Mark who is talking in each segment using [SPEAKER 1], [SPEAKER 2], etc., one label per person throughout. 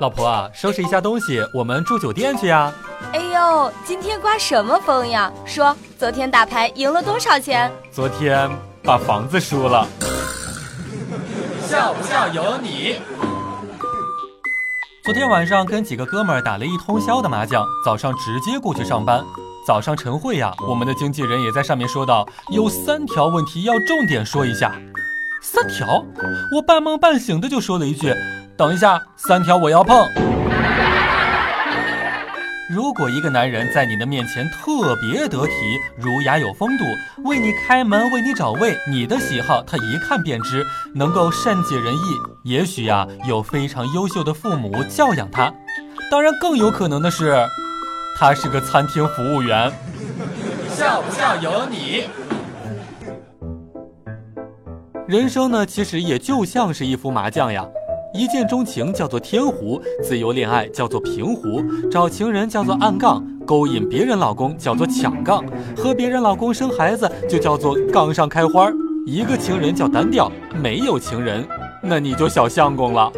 [SPEAKER 1] 老婆啊，收拾一下东西，我们住酒店去呀。
[SPEAKER 2] 哎呦，今天刮什么风呀？说，昨天打牌赢了多少钱？
[SPEAKER 1] 昨天把房子输了。笑不笑由你。昨天晚上跟几个哥们儿打了一通宵的麻将，早上直接过去上班。早上晨会呀，我们的经纪人也在上面说到，有三条问题要重点说一下。三条，我半梦半醒的就说了一句。等一下，三条我要碰。如果一个男人在你的面前特别得体、儒雅有风度，为你开门、为你找位，你的喜好他一看便知，能够善解人意，也许呀有非常优秀的父母教养他。当然，更有可能的是，他是个餐厅服务员。笑不笑由你。人生呢，其实也就像是一副麻将呀。一见钟情叫做天胡，自由恋爱叫做平胡，找情人叫做暗杠，勾引别人老公叫做抢杠，和别人老公生孩子就叫做杠上开花。一个情人叫单调，没有情人，那你就小相公了。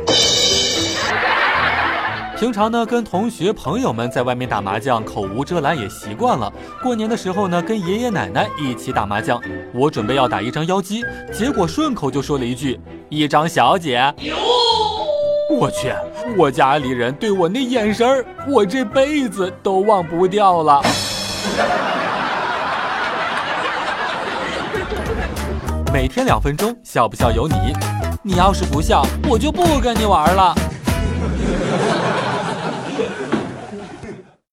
[SPEAKER 1] 平常呢，跟同学朋友们在外面打麻将，口无遮拦也习惯了。过年的时候呢，跟爷爷奶奶一起打麻将，我准备要打一张妖姬，结果顺口就说了一句：“一张小姐。”我去，我家里人对我那眼神儿，我这辈子都忘不掉了。每天两分钟，笑不笑由你。你要是不笑，我就不跟你玩了。